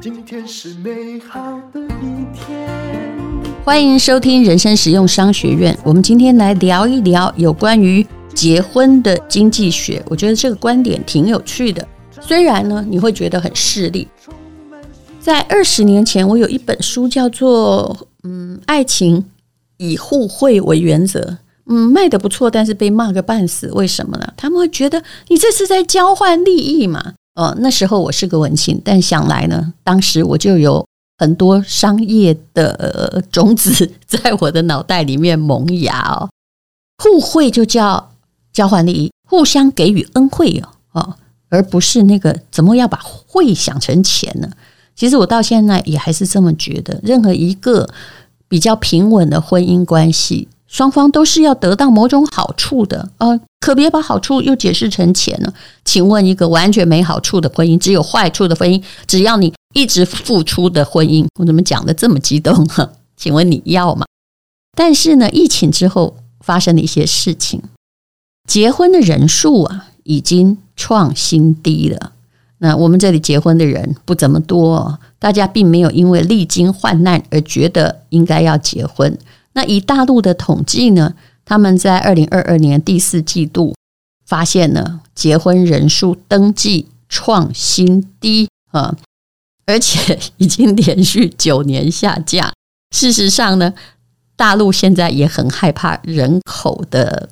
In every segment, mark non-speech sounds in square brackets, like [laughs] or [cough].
今天是美好的一天。欢迎收听人生实用商学院。我们今天来聊一聊有关于结婚的经济学。我觉得这个观点挺有趣的。虽然呢，你会觉得很势利。在二十年前，我有一本书叫做《嗯，爱情以互惠为原则》。嗯，卖得不错，但是被骂个半死。为什么呢？他们会觉得你这是在交换利益嘛？哦，那时候我是个文青，但想来呢，当时我就有。很多商业的种子在我的脑袋里面萌芽哦，互惠就叫交换利益，互相给予恩惠哦哦，而不是那个怎么要把惠想成钱呢？其实我到现在也还是这么觉得，任何一个比较平稳的婚姻关系。双方都是要得到某种好处的，呃，可别把好处又解释成钱了。请问一个完全没好处的婚姻，只有坏处的婚姻，只要你一直付出的婚姻，我怎么讲得这么激动？[laughs] 请问你要吗？但是呢，疫情之后发生了一些事情，结婚的人数啊已经创新低了。那我们这里结婚的人不怎么多，大家并没有因为历经患难而觉得应该要结婚。那以大陆的统计呢，他们在二零二二年第四季度发现呢，结婚人数登记创新低啊，而且 [laughs] 已经连续九年下降。事实上呢，大陆现在也很害怕人口的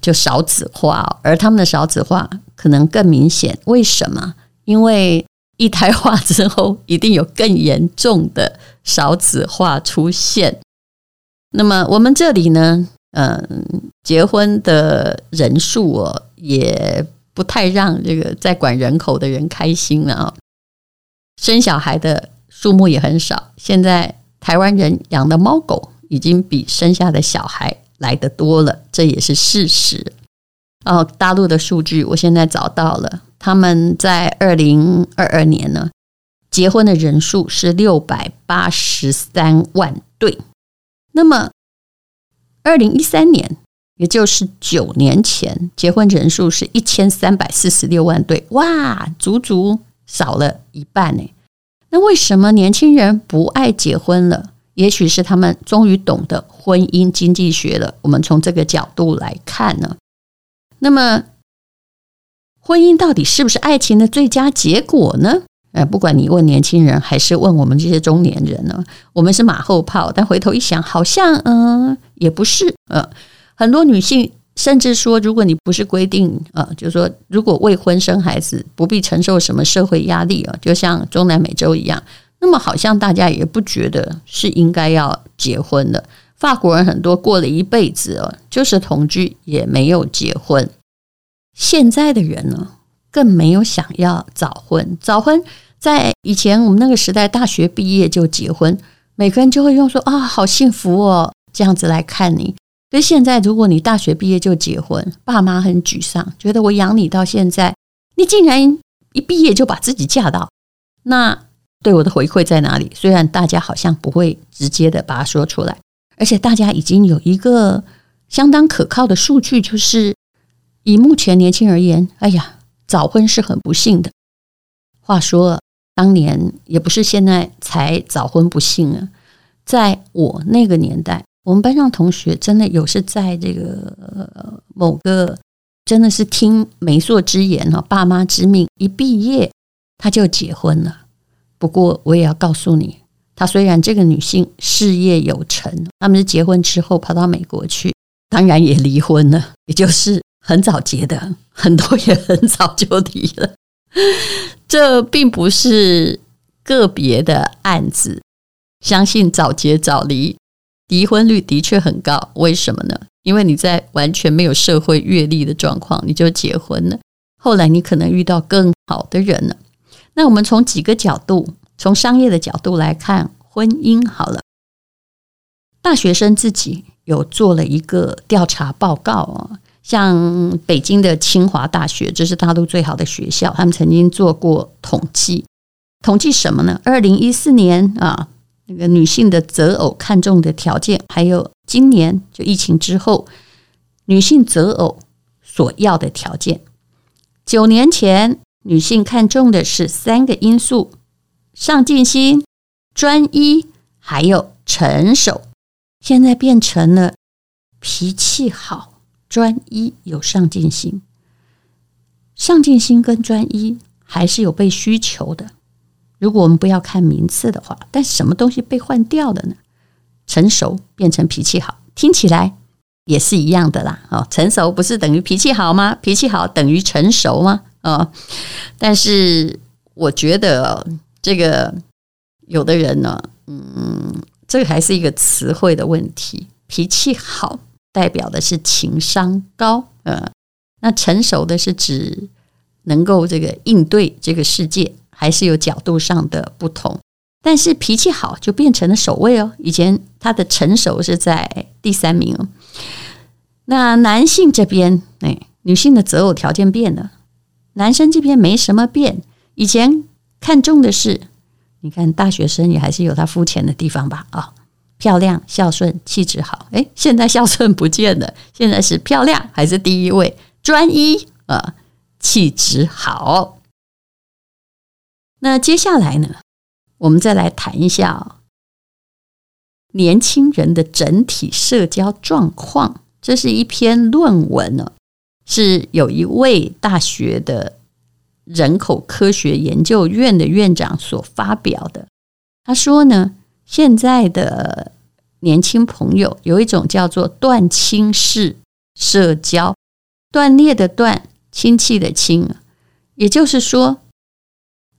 就少子化，而他们的少子化可能更明显。为什么？因为一胎化之后，一定有更严重的少子化出现。那么我们这里呢，嗯，结婚的人数哦，也不太让这个在管人口的人开心了啊。生小孩的数目也很少。现在台湾人养的猫狗已经比生下的小孩来得多了，这也是事实。哦，大陆的数据我现在找到了，他们在二零二二年呢，结婚的人数是六百八十三万对。那么，二零一三年，也就是九年前，结婚人数是一千三百四十六万对，哇，足足少了一半呢。那为什么年轻人不爱结婚了？也许是他们终于懂得婚姻经济学了。我们从这个角度来看呢，那么，婚姻到底是不是爱情的最佳结果呢？呃，不管你问年轻人还是问我们这些中年人呢，我们是马后炮。但回头一想，好像嗯、也不是。呃，很多女性甚至说，如果你不是规定，呃，就是说如果未婚生孩子不必承受什么社会压力啊，就像中南美洲一样，那么好像大家也不觉得是应该要结婚的。法国人很多过了一辈子哦，就是同居也没有结婚。现在的人呢，更没有想要早婚，早婚。在以前我们那个时代，大学毕业就结婚，每个人就会用说啊，好幸福哦，这样子来看你。可是现在，如果你大学毕业就结婚，爸妈很沮丧，觉得我养你到现在，你竟然一毕业就把自己嫁到，那对我的回馈在哪里？虽然大家好像不会直接的把它说出来，而且大家已经有一个相当可靠的数据，就是以目前年轻而言，哎呀，早婚是很不幸的。话说。当年也不是现在才早婚不幸啊，在我那个年代，我们班上同学真的有是在这个某个真的是听媒妁之言哈，爸妈之命，一毕业他就结婚了。不过我也要告诉你，他虽然这个女性事业有成，他们是结婚之后跑到美国去，当然也离婚了，也就是很早结的，很多也很早就离了。[laughs] 这并不是个别的案子，相信早结早离，离婚率的确很高。为什么呢？因为你在完全没有社会阅历的状况，你就结婚了，后来你可能遇到更好的人了。那我们从几个角度，从商业的角度来看婚姻好了。大学生自己有做了一个调查报告啊。像北京的清华大学，这是大陆最好的学校，他们曾经做过统计，统计什么呢？二零一四年啊，那个女性的择偶看重的条件，还有今年就疫情之后，女性择偶所要的条件，九年前，女性看重的是三个因素：上进心、专一，还有成熟。现在变成了脾气好、专一、有上进心。上进心跟专一还是有被需求的。如果我们不要看名次的话，但什么东西被换掉了呢？成熟变成脾气好，听起来也是一样的啦。哦，成熟不是等于脾气好吗？脾气好等于成熟吗？哦，但是我觉得这个有的人呢，嗯，这个还是一个词汇的问题。脾气好代表的是情商高，呃，那成熟的是指能够这个应对这个世界，还是有角度上的不同。但是脾气好就变成了首位哦。以前他的成熟是在第三名哦。那男性这边，哎，女性的择偶条件变了，男生这边没什么变。以前看重的是，你看大学生也还是有他肤浅的地方吧？啊、漂亮、孝顺、气质好。哎，现在孝顺不见了，现在是漂亮还是第一位？专一啊，气质好。那接下来呢？我们再来谈一下年轻人的整体社交状况。这是一篇论文呢，是有一位大学的人口科学研究院的院长所发表的。他说呢，现在的年轻朋友有一种叫做断亲式社交，断裂的断，亲戚的亲，也就是说。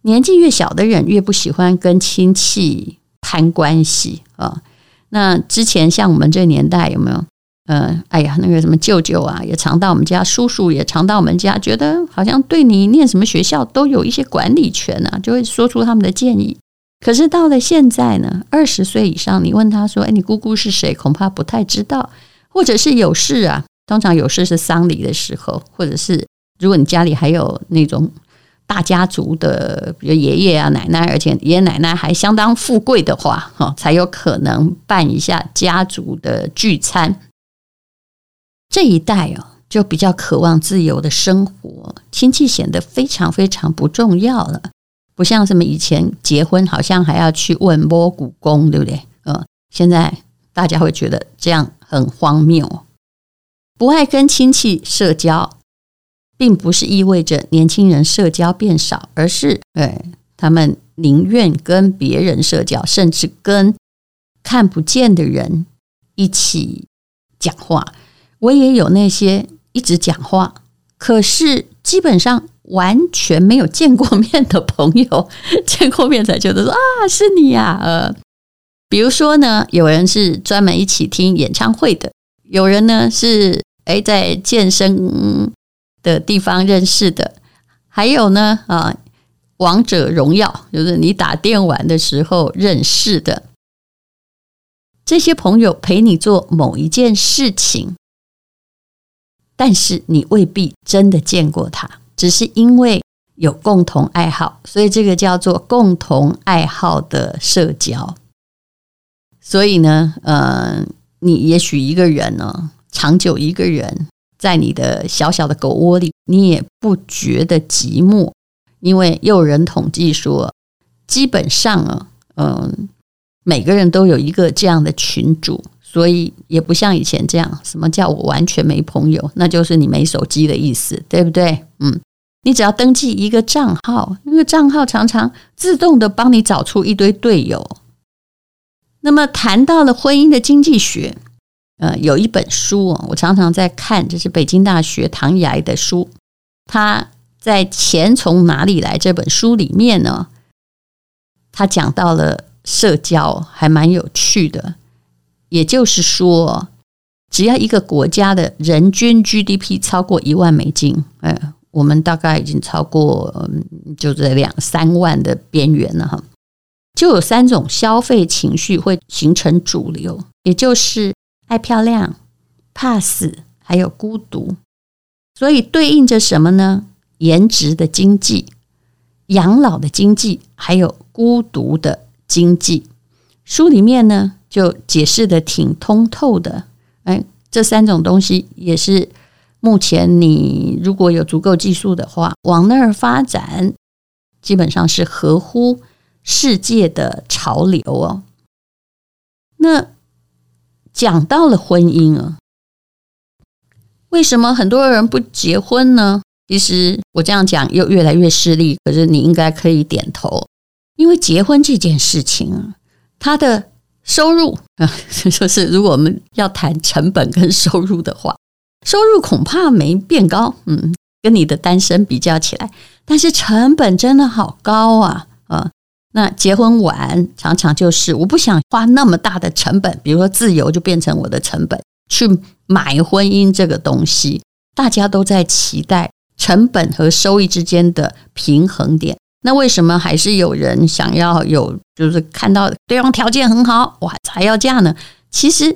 年纪越小的人越不喜欢跟亲戚攀关系啊。那之前像我们这年代有没有？嗯，哎呀，那个什么舅舅啊，也常到我们家；叔叔也常到我们家，觉得好像对你念什么学校都有一些管理权啊，就会说出他们的建议。可是到了现在呢，二十岁以上，你问他说：“哎，你姑姑是谁？”恐怕不太知道，或者是有事啊。通常有事是丧礼的时候，或者是如果你家里还有那种。大家族的，比如爷爷啊、奶奶，而且爷爷奶奶还相当富贵的话，哈，才有可能办一下家族的聚餐。这一代哦，就比较渴望自由的生活，亲戚显得非常非常不重要了。不像什么以前结婚，好像还要去问摸骨公，对不对？嗯，现在大家会觉得这样很荒谬，不爱跟亲戚社交。并不是意味着年轻人社交变少，而是哎，他们宁愿跟别人社交，甚至跟看不见的人一起讲话。我也有那些一直讲话，可是基本上完全没有见过面的朋友，[laughs] 见过面才觉得说啊，是你呀。呃，比如说呢，有人是专门一起听演唱会的，有人呢是哎在健身。的地方认识的，还有呢啊，王者荣耀就是你打电玩的时候认识的这些朋友陪你做某一件事情，但是你未必真的见过他，只是因为有共同爱好，所以这个叫做共同爱好的社交。所以呢，呃，你也许一个人呢，长久一个人。在你的小小的狗窝里，你也不觉得寂寞，因为又有人统计说，基本上啊，嗯，每个人都有一个这样的群组，所以也不像以前这样，什么叫我完全没朋友，那就是你没手机的意思，对不对？嗯，你只要登记一个账号，那个账号常常自动的帮你找出一堆队友。那么谈到了婚姻的经济学。呃，有一本书哦我常常在看，这是北京大学唐涯的书。他在《钱从哪里来》这本书里面呢，他讲到了社交，还蛮有趣的。也就是说，只要一个国家的人均 GDP 超过一万美金，呃，我们大概已经超过，就在两三万的边缘了哈，就有三种消费情绪会形成主流，也就是。爱漂亮、怕死，还有孤独，所以对应着什么呢？颜值的经济、养老的经济，还有孤独的经济。书里面呢就解释的挺通透的。哎，这三种东西也是目前你如果有足够技术的话，往那儿发展，基本上是合乎世界的潮流哦。那讲到了婚姻啊，为什么很多人不结婚呢？其实我这样讲又越来越势利，可是你应该可以点头，因为结婚这件事情啊，它的收入啊，[laughs] 就是如果我们要谈成本跟收入的话，收入恐怕没变高，嗯，跟你的单身比较起来，但是成本真的好高啊啊！那结婚晚常常就是我不想花那么大的成本，比如说自由就变成我的成本，去买婚姻这个东西，大家都在期待成本和收益之间的平衡点。那为什么还是有人想要有，就是看到对方条件很好，哇，才要嫁呢？其实。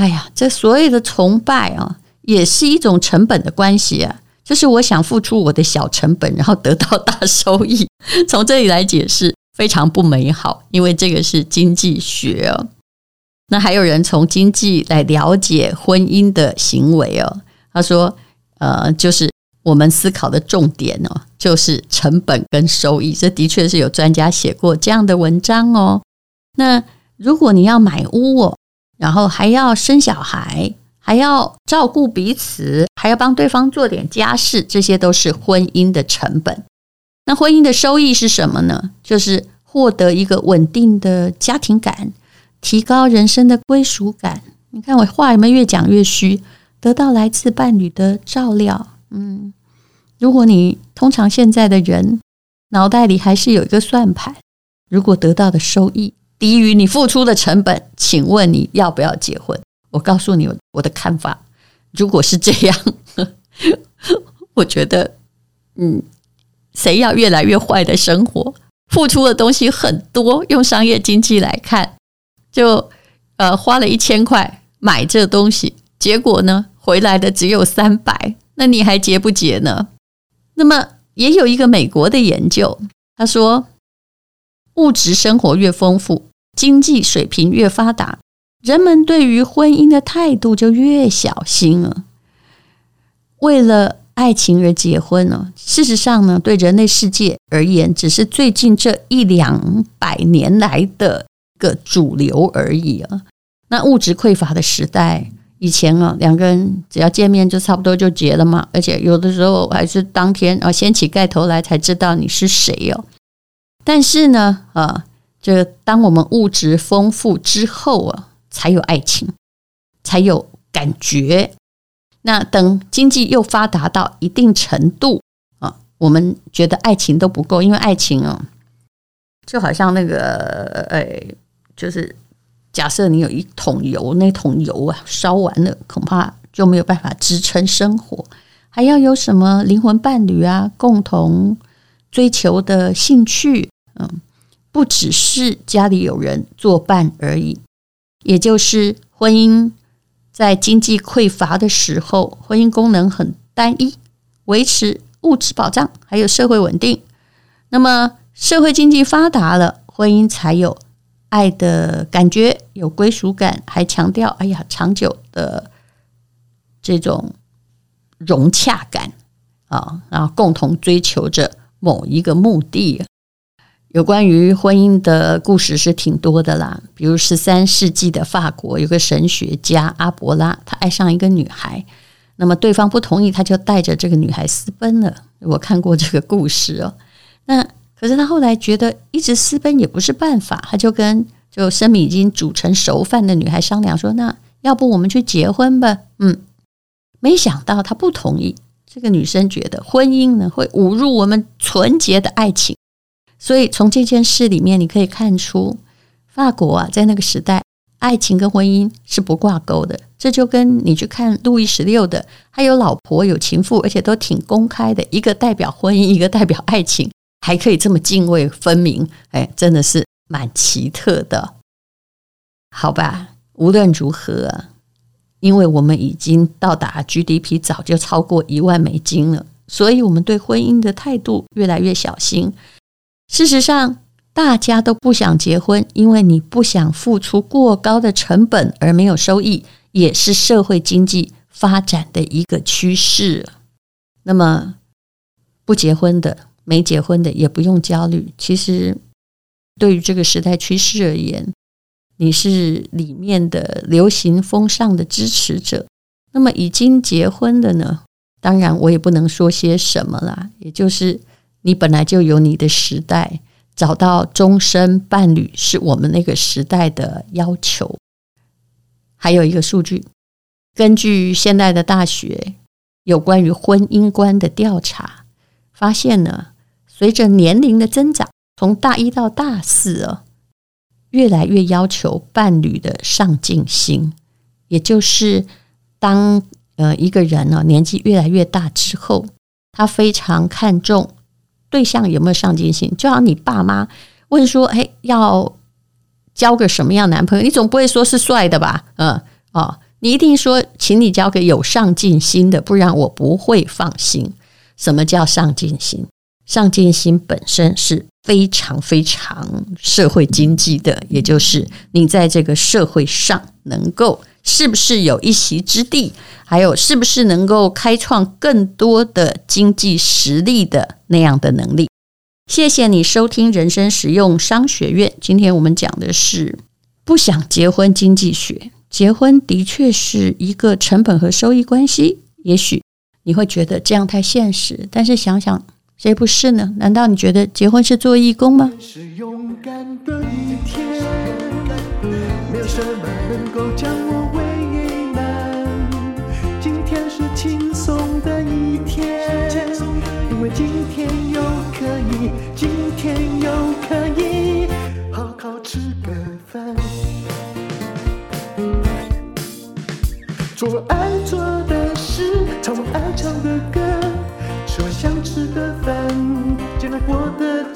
哎呀，这所谓的崇拜啊，也是一种成本的关系啊。就是我想付出我的小成本，然后得到大收益。[laughs] 从这里来解释，非常不美好，因为这个是经济学哦。那还有人从经济来了解婚姻的行为哦。他说，呃，就是我们思考的重点哦，就是成本跟收益。这的确是有专家写过这样的文章哦。那如果你要买屋哦。然后还要生小孩，还要照顾彼此，还要帮对方做点家事，这些都是婚姻的成本。那婚姻的收益是什么呢？就是获得一个稳定的家庭感，提高人生的归属感。你看我话有没有越讲越虚？得到来自伴侣的照料。嗯，如果你通常现在的人脑袋里还是有一个算盘，如果得到的收益，低于你付出的成本，请问你要不要结婚？我告诉你我的看法，如果是这样，[laughs] 我觉得，嗯，谁要越来越坏的生活，付出的东西很多，用商业经济来看，就呃花了一千块买这东西，结果呢回来的只有三百，那你还结不结呢？那么也有一个美国的研究，他说，物质生活越丰富。经济水平越发达，人们对于婚姻的态度就越小心了。为了爱情而结婚呢？事实上呢，对人类世界而言，只是最近这一两百年来的一个主流而已啊。那物质匮乏的时代，以前啊，两个人只要见面就差不多就结了嘛，而且有的时候还是当天啊，掀起盖头来才知道你是谁哦。但是呢，啊。就当我们物质丰富之后啊，才有爱情，才有感觉。那等经济又发达到一定程度啊，我们觉得爱情都不够，因为爱情啊，就好像那个呃，就是假设你有一桶油，那桶油啊烧完了，恐怕就没有办法支撑生活。还要有什么灵魂伴侣啊，共同追求的兴趣，嗯。不只是家里有人作伴而已，也就是婚姻在经济匮乏的时候，婚姻功能很单一，维持物质保障还有社会稳定。那么社会经济发达了，婚姻才有爱的感觉，有归属感，还强调哎呀长久的这种融洽感啊，然后共同追求着某一个目的。有关于婚姻的故事是挺多的啦，比如十三世纪的法国有个神学家阿伯拉，他爱上一个女孩，那么对方不同意，他就带着这个女孩私奔了。我看过这个故事哦。那可是他后来觉得一直私奔也不是办法，他就跟就生米已经煮成熟饭的女孩商量说：“那要不我们去结婚吧？”嗯，没想到他不同意。这个女生觉得婚姻呢会侮辱我们纯洁的爱情。所以从这件事里面，你可以看出，法国啊，在那个时代，爱情跟婚姻是不挂钩的。这就跟你去看路易十六的，他有老婆有情妇，而且都挺公开的，一个代表婚姻，一个代表爱情，还可以这么泾渭分明，哎，真的是蛮奇特的。好吧，无论如何，因为我们已经到达 GDP 早就超过一万美金了，所以我们对婚姻的态度越来越小心。事实上，大家都不想结婚，因为你不想付出过高的成本而没有收益，也是社会经济发展的一个趋势。那么，不结婚的、没结婚的也不用焦虑。其实，对于这个时代趋势而言，你是里面的流行风尚的支持者。那么，已经结婚的呢？当然，我也不能说些什么啦。也就是，你本来就有你的时代，找到终身伴侣是我们那个时代的要求。还有一个数据，根据现代的大学有关于婚姻观的调查，发现呢，随着年龄的增长，从大一到大四啊。越来越要求伴侣的上进心，也就是当呃一个人呢年纪越来越大之后，他非常看重对象有没有上进心。就好像你爸妈问说：“哎，要交个什么样男朋友？”你总不会说是帅的吧？嗯哦，你一定说，请你交个有上进心的，不然我不会放心。什么叫上进心？上进心本身是。非常非常社会经济的，也就是你在这个社会上能够是不是有一席之地，还有是不是能够开创更多的经济实力的那样的能力。谢谢你收听人生实用商学院，今天我们讲的是不想结婚经济学。结婚的确是一个成本和收益关系，也许你会觉得这样太现实，但是想想。谁不是呢？难道你觉得结婚是做义工吗？是勇敢的一天，没有什么能够将我为难。今天是轻松的一天，因为今天又可以，今